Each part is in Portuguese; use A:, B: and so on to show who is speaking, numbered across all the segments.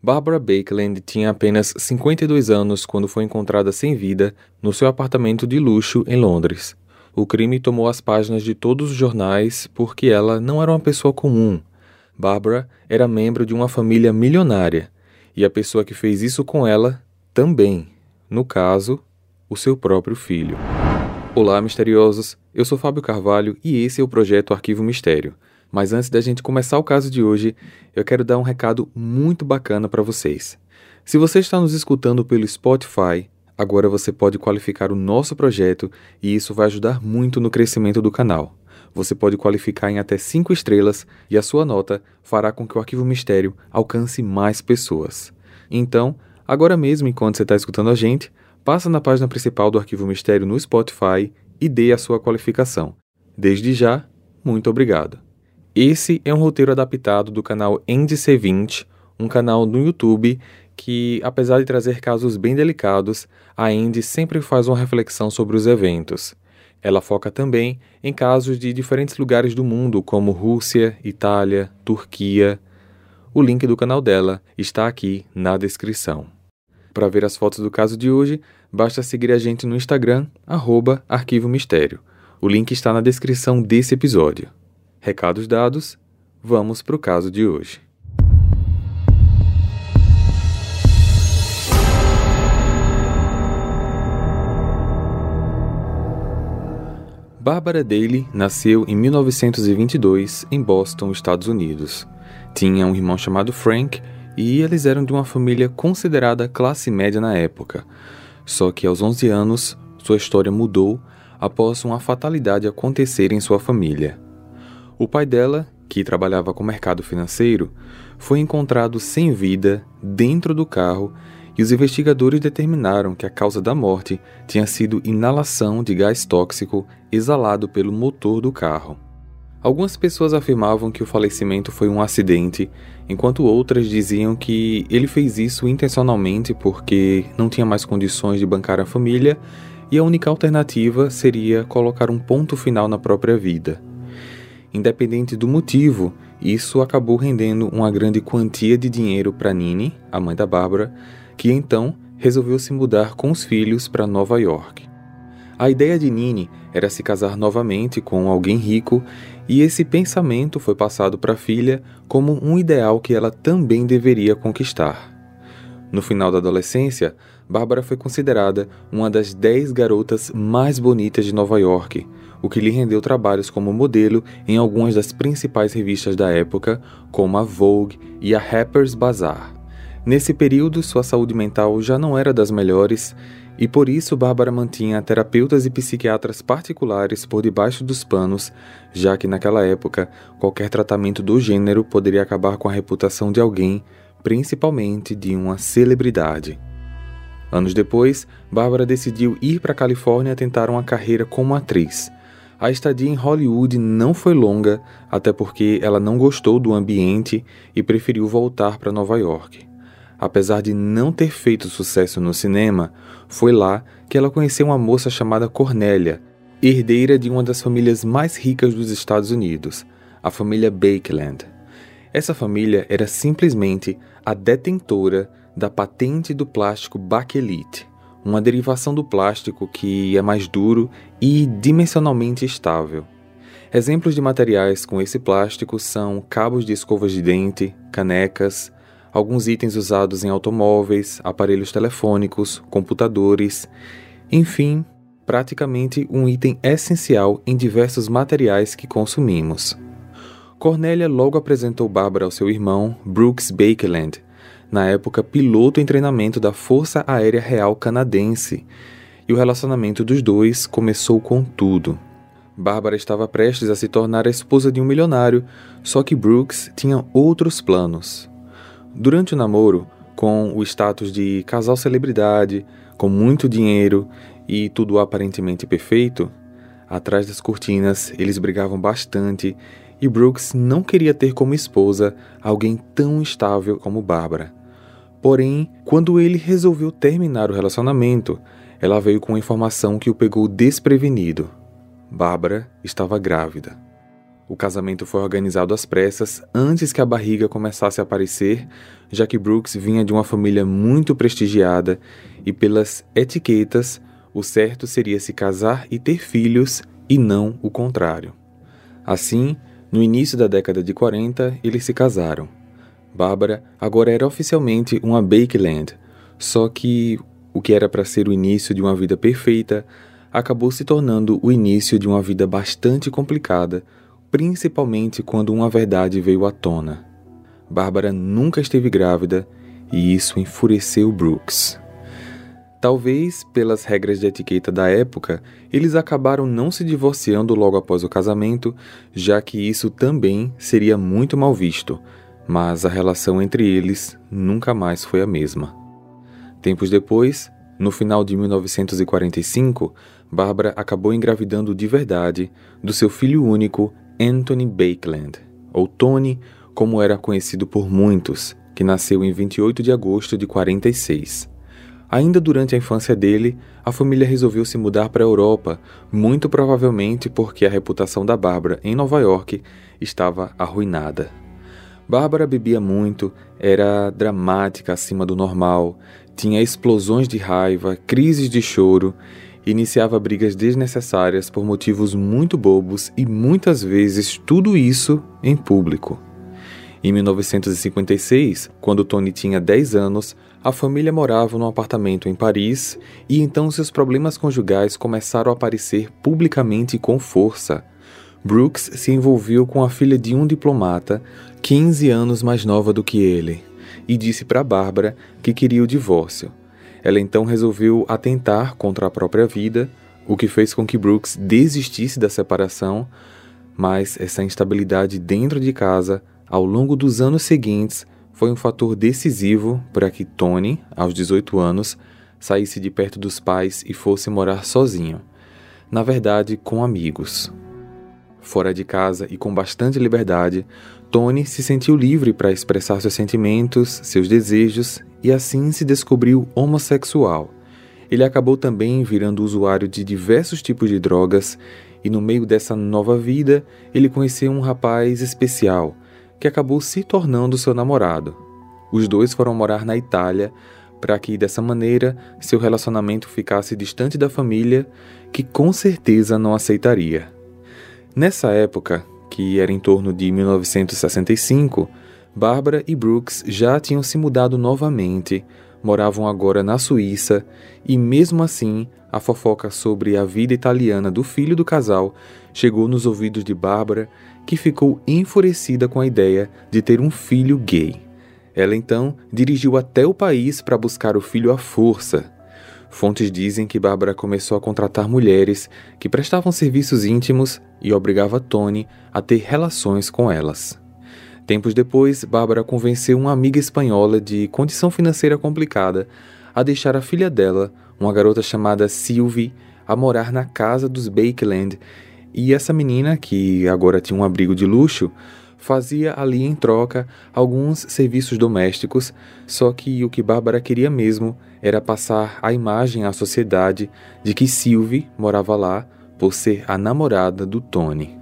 A: Barbara Bakeland tinha apenas 52 anos quando foi encontrada sem vida no seu apartamento de luxo em Londres. O crime tomou as páginas de todos os jornais porque ela não era uma pessoa comum. Barbara era membro de uma família milionária e a pessoa que fez isso com ela também. No caso, o seu próprio filho. Olá, misteriosos! Eu sou Fábio Carvalho e esse é o projeto Arquivo Mistério. Mas antes da gente começar o caso de hoje, eu quero dar um recado muito bacana para vocês. Se você está nos escutando pelo Spotify, agora você pode qualificar o nosso projeto e isso vai ajudar muito no crescimento do canal. Você pode qualificar em até 5 estrelas e a sua nota fará com que o Arquivo Mistério alcance mais pessoas. Então, agora mesmo, enquanto você está escutando a gente, passa na página principal do Arquivo Mistério no Spotify e dê a sua qualificação. Desde já, muito obrigado. Esse é um roteiro adaptado do canal NDC20, um canal no YouTube que, apesar de trazer casos bem delicados, a Andy sempre faz uma reflexão sobre os eventos. Ela foca também em casos de diferentes lugares do mundo, como Rússia, Itália, Turquia. O link do canal dela está aqui na descrição. Para ver as fotos do caso de hoje, basta seguir a gente no Instagram, arroba Arquivo Mistério. O link está na descrição desse episódio. Recados dados, vamos para o caso de hoje. Barbara Daly nasceu em 1922 em Boston, Estados Unidos. Tinha um irmão chamado Frank e eles eram de uma família considerada classe média na época. Só que aos 11 anos, sua história mudou após uma fatalidade acontecer em sua família. O pai dela, que trabalhava com o mercado financeiro, foi encontrado sem vida dentro do carro e os investigadores determinaram que a causa da morte tinha sido inalação de gás tóxico exalado pelo motor do carro. Algumas pessoas afirmavam que o falecimento foi um acidente, enquanto outras diziam que ele fez isso intencionalmente porque não tinha mais condições de bancar a família e a única alternativa seria colocar um ponto final na própria vida. Independente do motivo, isso acabou rendendo uma grande quantia de dinheiro para Nini, a mãe da Bárbara, que então resolveu se mudar com os filhos para Nova York. A ideia de Nini era se casar novamente com alguém rico, e esse pensamento foi passado para a filha como um ideal que ela também deveria conquistar. No final da adolescência, Bárbara foi considerada uma das dez garotas mais bonitas de Nova York, o que lhe rendeu trabalhos como modelo em algumas das principais revistas da época, como a Vogue e a Harper's Bazaar. Nesse período, sua saúde mental já não era das melhores e por isso Bárbara mantinha terapeutas e psiquiatras particulares por debaixo dos panos, já que naquela época qualquer tratamento do gênero poderia acabar com a reputação de alguém, principalmente de uma celebridade. Anos depois, Bárbara decidiu ir para a Califórnia tentar uma carreira como atriz. A estadia em Hollywood não foi longa, até porque ela não gostou do ambiente e preferiu voltar para Nova York. Apesar de não ter feito sucesso no cinema, foi lá que ela conheceu uma moça chamada Cornélia, herdeira de uma das famílias mais ricas dos Estados Unidos, a família Bakeland. Essa família era simplesmente a detentora da patente do plástico Bakelite, uma derivação do plástico que é mais duro e dimensionalmente estável. Exemplos de materiais com esse plástico são cabos de escovas de dente, canecas, alguns itens usados em automóveis, aparelhos telefônicos, computadores, enfim, praticamente um item essencial em diversos materiais que consumimos. Cornélia logo apresentou Bárbara ao seu irmão, Brooks Bakeland, na época piloto em treinamento da Força Aérea Real Canadense, e o relacionamento dos dois começou com tudo. Bárbara estava prestes a se tornar a esposa de um milionário, só que Brooks tinha outros planos. Durante o namoro, com o status de casal celebridade, com muito dinheiro e tudo aparentemente perfeito, atrás das cortinas eles brigavam bastante e Brooks não queria ter como esposa alguém tão instável como Bárbara. Porém, quando ele resolveu terminar o relacionamento, ela veio com a informação que o pegou desprevenido. Bárbara estava grávida. O casamento foi organizado às pressas antes que a barriga começasse a aparecer, já que Brooks vinha de uma família muito prestigiada e, pelas etiquetas, o certo seria se casar e ter filhos e não o contrário. Assim, no início da década de 40, eles se casaram. Bárbara agora era oficialmente uma Bakeland, só que o que era para ser o início de uma vida perfeita acabou se tornando o início de uma vida bastante complicada, principalmente quando uma verdade veio à tona. Bárbara nunca esteve grávida e isso enfureceu Brooks. Talvez, pelas regras de etiqueta da época, eles acabaram não se divorciando logo após o casamento, já que isso também seria muito mal visto, mas a relação entre eles nunca mais foi a mesma. Tempos depois, no final de 1945, Barbara acabou engravidando de verdade do seu filho único, Anthony Bakeland, ou Tony, como era conhecido por muitos, que nasceu em 28 de agosto de 46. Ainda durante a infância dele, a família resolveu se mudar para a Europa, muito provavelmente porque a reputação da Bárbara em Nova York estava arruinada. Bárbara bebia muito, era dramática acima do normal, tinha explosões de raiva, crises de choro, iniciava brigas desnecessárias por motivos muito bobos e muitas vezes tudo isso em público. Em 1956, quando Tony tinha 10 anos, a família morava num apartamento em Paris e então seus problemas conjugais começaram a aparecer publicamente com força. Brooks se envolveu com a filha de um diplomata, 15 anos mais nova do que ele, e disse para Bárbara que queria o divórcio. Ela então resolveu atentar contra a própria vida, o que fez com que Brooks desistisse da separação, mas essa instabilidade dentro de casa, ao longo dos anos seguintes, foi um fator decisivo para que Tony, aos 18 anos, saísse de perto dos pais e fosse morar sozinho. Na verdade, com amigos. Fora de casa e com bastante liberdade, Tony se sentiu livre para expressar seus sentimentos, seus desejos e assim se descobriu homossexual. Ele acabou também virando usuário de diversos tipos de drogas e, no meio dessa nova vida, ele conheceu um rapaz especial que acabou se tornando seu namorado. Os dois foram morar na Itália para que, dessa maneira, seu relacionamento ficasse distante da família, que com certeza não aceitaria. Nessa época, que era em torno de 1965, Barbara e Brooks já tinham se mudado novamente, moravam agora na Suíça, e mesmo assim, a fofoca sobre a vida italiana do filho do casal chegou nos ouvidos de Barbara, que ficou enfurecida com a ideia de ter um filho gay. Ela então dirigiu até o país para buscar o filho à força, Fontes dizem que Bárbara começou a contratar mulheres que prestavam serviços íntimos e obrigava Tony a ter relações com elas. Tempos depois, Bárbara convenceu uma amiga espanhola de condição financeira complicada a deixar a filha dela, uma garota chamada Sylvie, a morar na casa dos Bakeland, e essa menina, que agora tinha um abrigo de luxo, fazia ali em troca alguns serviços domésticos, só que o que Bárbara queria mesmo era passar a imagem à sociedade de que Sylvie morava lá por ser a namorada do Tony.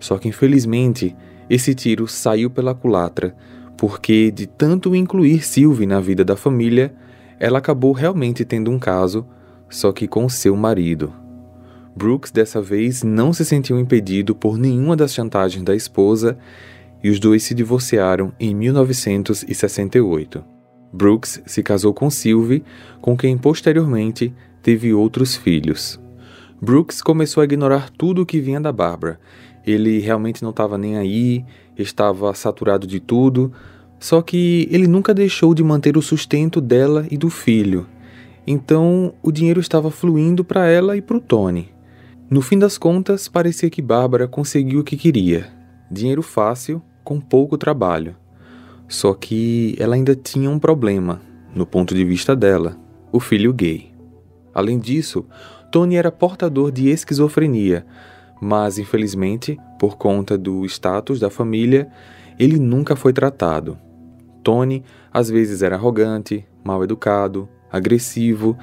A: Só que infelizmente esse tiro saiu pela culatra, porque de tanto incluir Sylvie na vida da família, ela acabou realmente tendo um caso, só que com seu marido. Brooks dessa vez não se sentiu impedido por nenhuma das chantagens da esposa e os dois se divorciaram em 1968. Brooks se casou com Sylvie, com quem posteriormente teve outros filhos. Brooks começou a ignorar tudo o que vinha da Barbara. Ele realmente não estava nem aí, estava saturado de tudo, só que ele nunca deixou de manter o sustento dela e do filho. Então o dinheiro estava fluindo para ela e para o Tony. No fim das contas, parecia que Bárbara conseguiu o que queria: dinheiro fácil com pouco trabalho. Só que ela ainda tinha um problema, no ponto de vista dela: o filho gay. Além disso, Tony era portador de esquizofrenia, mas infelizmente, por conta do status da família, ele nunca foi tratado. Tony às vezes era arrogante, mal educado, agressivo,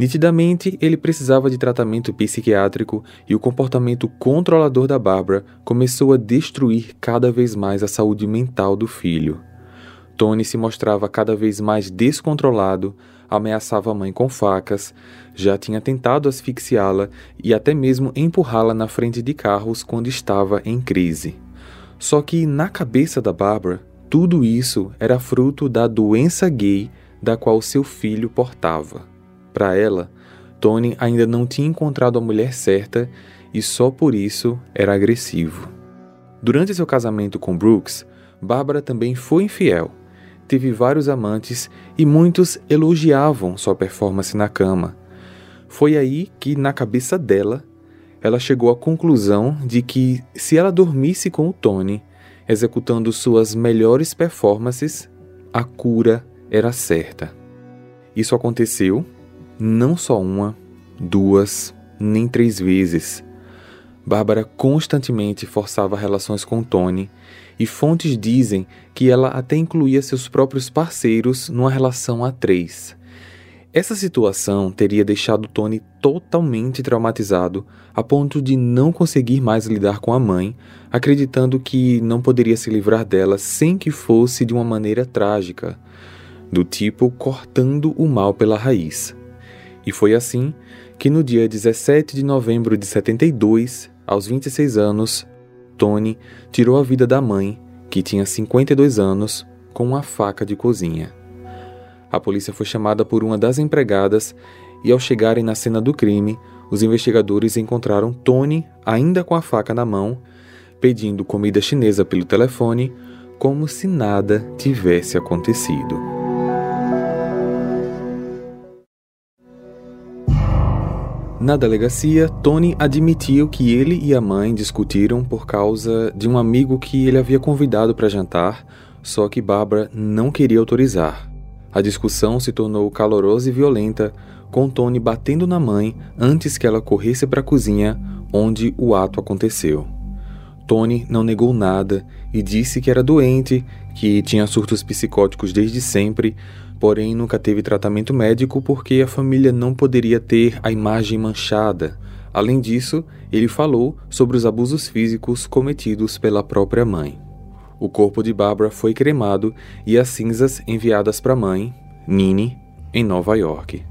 A: Nitidamente, ele precisava de tratamento psiquiátrico e o comportamento controlador da Barbara começou a destruir cada vez mais a saúde mental do filho. Tony se mostrava cada vez mais descontrolado, ameaçava a mãe com facas, já tinha tentado asfixiá-la e até mesmo empurrá-la na frente de carros quando estava em crise. Só que na cabeça da Barbara, tudo isso era fruto da doença gay da qual seu filho portava. Para ela, Tony ainda não tinha encontrado a mulher certa e só por isso era agressivo. Durante seu casamento com Brooks, Bárbara também foi infiel. Teve vários amantes e muitos elogiavam sua performance na cama. Foi aí que, na cabeça dela, ela chegou à conclusão de que, se ela dormisse com o Tony, executando suas melhores performances, a cura era certa. Isso aconteceu não só uma, duas, nem três vezes. Bárbara constantemente forçava relações com Tony, e fontes dizem que ela até incluía seus próprios parceiros numa relação a três. Essa situação teria deixado Tony totalmente traumatizado, a ponto de não conseguir mais lidar com a mãe, acreditando que não poderia se livrar dela sem que fosse de uma maneira trágica, do tipo cortando o mal pela raiz. E foi assim que no dia 17 de novembro de 72, aos 26 anos, Tony tirou a vida da mãe, que tinha 52 anos, com uma faca de cozinha. A polícia foi chamada por uma das empregadas e, ao chegarem na cena do crime, os investigadores encontraram Tony ainda com a faca na mão, pedindo comida chinesa pelo telefone, como se nada tivesse acontecido. Na delegacia, Tony admitiu que ele e a mãe discutiram por causa de um amigo que ele havia convidado para jantar, só que Barbara não queria autorizar. A discussão se tornou calorosa e violenta, com Tony batendo na mãe antes que ela corresse para a cozinha, onde o ato aconteceu. Tony não negou nada e disse que era doente, que tinha surtos psicóticos desde sempre, porém nunca teve tratamento médico porque a família não poderia ter a imagem manchada. Além disso, ele falou sobre os abusos físicos cometidos pela própria mãe. O corpo de Barbara foi cremado e as cinzas enviadas para a mãe, Nini, em Nova York.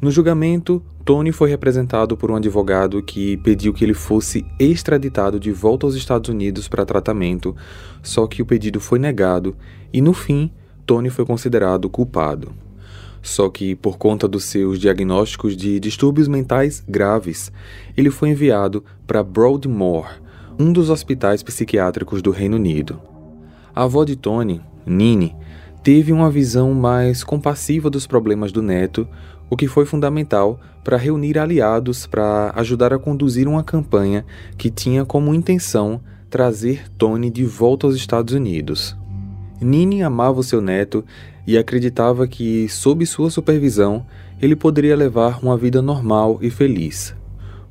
A: No julgamento, Tony foi representado por um advogado que pediu que ele fosse extraditado de volta aos Estados Unidos para tratamento, só que o pedido foi negado e, no fim, Tony foi considerado culpado. Só que, por conta dos seus diagnósticos de distúrbios mentais graves, ele foi enviado para Broadmoor, um dos hospitais psiquiátricos do Reino Unido. A avó de Tony, Nini, teve uma visão mais compassiva dos problemas do neto, o que foi fundamental para reunir aliados para ajudar a conduzir uma campanha que tinha como intenção trazer Tony de volta aos Estados Unidos. Nini amava o seu neto e acreditava que, sob sua supervisão, ele poderia levar uma vida normal e feliz.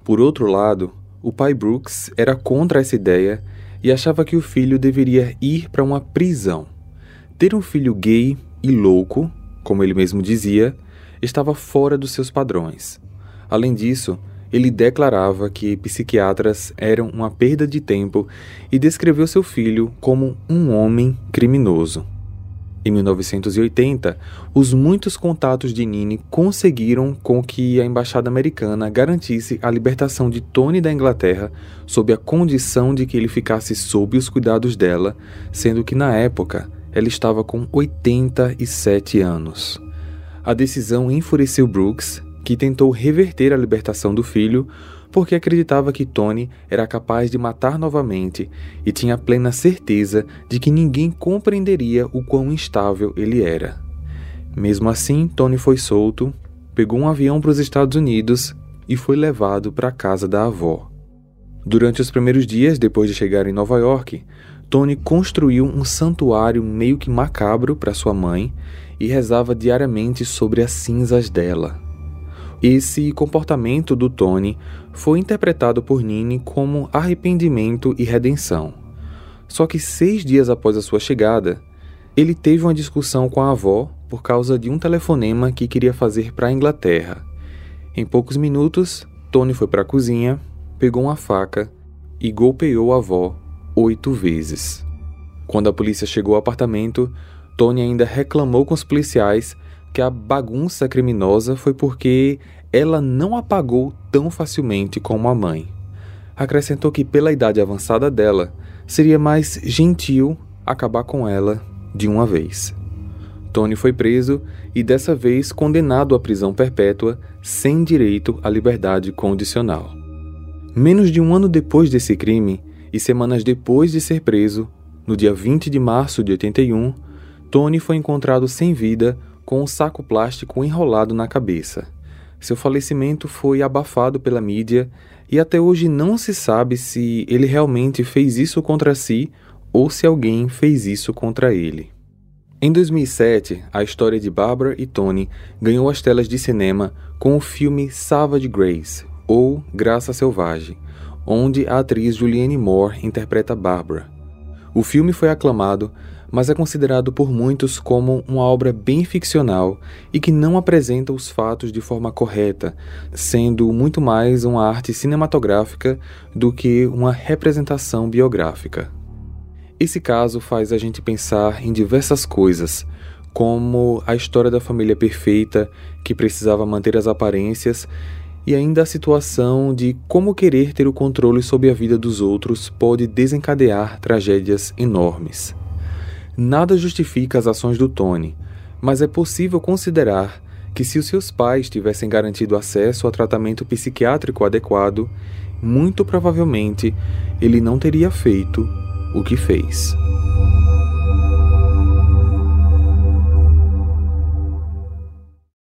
A: Por outro lado, o pai Brooks era contra essa ideia e achava que o filho deveria ir para uma prisão. Ter um filho gay e louco, como ele mesmo dizia, estava fora dos seus padrões. Além disso, ele declarava que psiquiatras eram uma perda de tempo e descreveu seu filho como um homem criminoso. Em 1980, os muitos contatos de Nini conseguiram com que a embaixada americana garantisse a libertação de Tony da Inglaterra sob a condição de que ele ficasse sob os cuidados dela, sendo que na época ela estava com 87 anos. A decisão enfureceu Brooks que tentou reverter a libertação do filho porque acreditava que Tony era capaz de matar novamente e tinha plena certeza de que ninguém compreenderia o quão instável ele era. Mesmo assim, Tony foi solto, pegou um avião para os Estados Unidos e foi levado para a casa da avó. Durante os primeiros dias depois de chegar em Nova York, Tony construiu um santuário meio que macabro para sua mãe e rezava diariamente sobre as cinzas dela. Esse comportamento do Tony foi interpretado por Nini como arrependimento e redenção. Só que seis dias após a sua chegada, ele teve uma discussão com a avó por causa de um telefonema que queria fazer para a Inglaterra. Em poucos minutos, Tony foi para a cozinha, pegou uma faca e golpeou a avó oito vezes. Quando a polícia chegou ao apartamento, Tony ainda reclamou com os policiais que a bagunça criminosa foi porque ela não apagou tão facilmente como a mãe. Acrescentou que, pela idade avançada dela, seria mais gentil acabar com ela de uma vez. Tony foi preso e dessa vez condenado à prisão perpétua sem direito à liberdade condicional. Menos de um ano depois desse crime e semanas depois de ser preso, no dia 20 de março de 81, Tony foi encontrado sem vida com um saco plástico enrolado na cabeça. Seu falecimento foi abafado pela mídia e até hoje não se sabe se ele realmente fez isso contra si ou se alguém fez isso contra ele. Em 2007, a história de Barbara e Tony ganhou as telas de cinema com o filme Savage Grace, ou Graça Selvagem, onde a atriz Julianne Moore interpreta Barbara. O filme foi aclamado mas é considerado por muitos como uma obra bem ficcional e que não apresenta os fatos de forma correta, sendo muito mais uma arte cinematográfica do que uma representação biográfica. Esse caso faz a gente pensar em diversas coisas, como a história da família perfeita que precisava manter as aparências e ainda a situação de como querer ter o controle sobre a vida dos outros pode desencadear tragédias enormes. Nada justifica as ações do Tony, mas é possível considerar que se os seus pais tivessem garantido acesso a tratamento psiquiátrico adequado, muito provavelmente ele não teria feito o que fez.